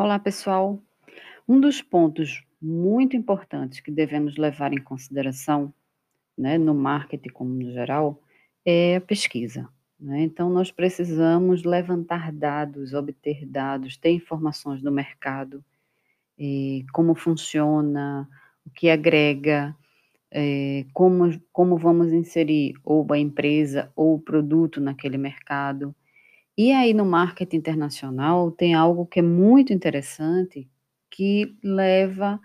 Olá, pessoal. Um dos pontos muito importantes que devemos levar em consideração, né, no marketing como no geral, é a pesquisa. Né? Então, nós precisamos levantar dados, obter dados, ter informações do mercado, como funciona, o que agrega, é, como, como vamos inserir ou a empresa ou o produto naquele mercado. E aí, no marketing internacional, tem algo que é muito interessante, que leva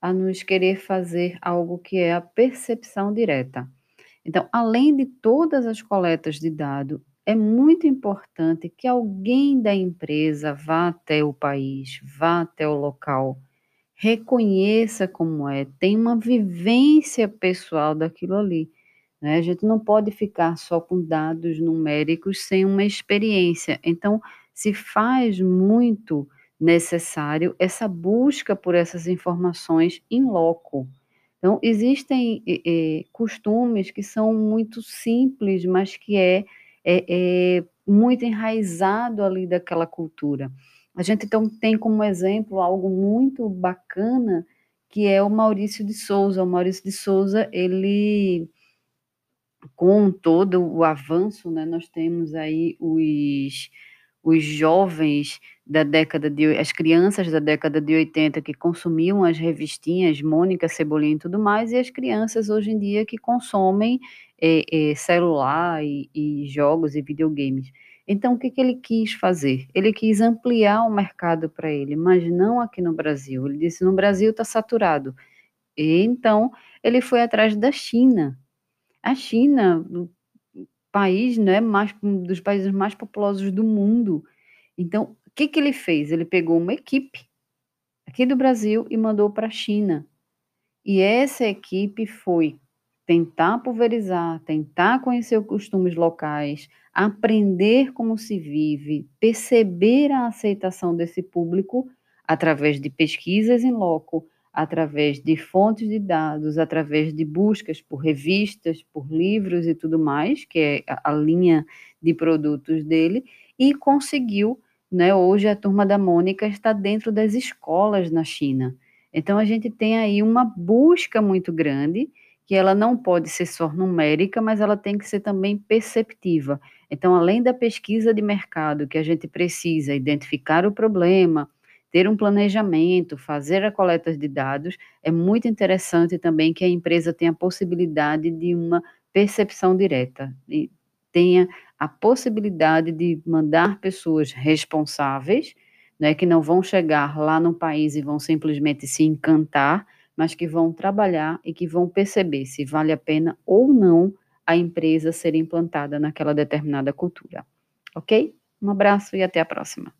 a nos querer fazer algo que é a percepção direta. Então, além de todas as coletas de dado, é muito importante que alguém da empresa vá até o país, vá até o local, reconheça como é, tenha uma vivência pessoal daquilo ali. Né? A gente não pode ficar só com dados numéricos sem uma experiência. Então, se faz muito necessário essa busca por essas informações em loco. Então, existem é, costumes que são muito simples, mas que é, é, é, muito enraizado ali daquela cultura. A gente então tem como exemplo algo muito bacana, que é o Maurício de Souza. O Maurício de Souza, ele com todo o avanço, né, nós temos aí os, os jovens da década de as crianças da década de 80 que consumiam as revistinhas Mônica, Cebolinha e tudo mais, e as crianças hoje em dia que consomem é, é, celular e, e, jogos e videogames. Então, o que, que ele quis fazer? Ele quis ampliar o mercado para ele, mas não aqui no Brasil. Ele disse: no Brasil está saturado. E então ele foi atrás da China, a China, o país, né, mais um dos países mais populosos do mundo. Então, o que que ele fez? Ele pegou uma equipe aqui do Brasil e mandou para a China. E essa equipe foi tentar pulverizar, tentar conhecer os costumes locais, aprender como se vive, perceber a aceitação desse público através de pesquisas em loco, através de fontes de dados, através de buscas por revistas, por livros e tudo mais, que é a, linha de produtos dele, e conseguiu, né, hoje a turma da Mônica está dentro das escolas na China. Então a gente tem aí uma busca muito grande, que ela não pode ser só numérica, mas ela tem que ser também perceptiva. Então, além da pesquisa de mercado, que a gente precisa identificar o problema, ter um planejamento, fazer a coleta de dados, é muito interessante também que a empresa tenha a possibilidade de uma percepção direta, e tenha a possibilidade de mandar pessoas responsáveis, né, que não vão chegar lá no país e vão simplesmente se encantar, mas que vão trabalhar e que vão perceber se vale a pena ou não a empresa ser implantada naquela determinada cultura. Ok? Um abraço e até a próxima.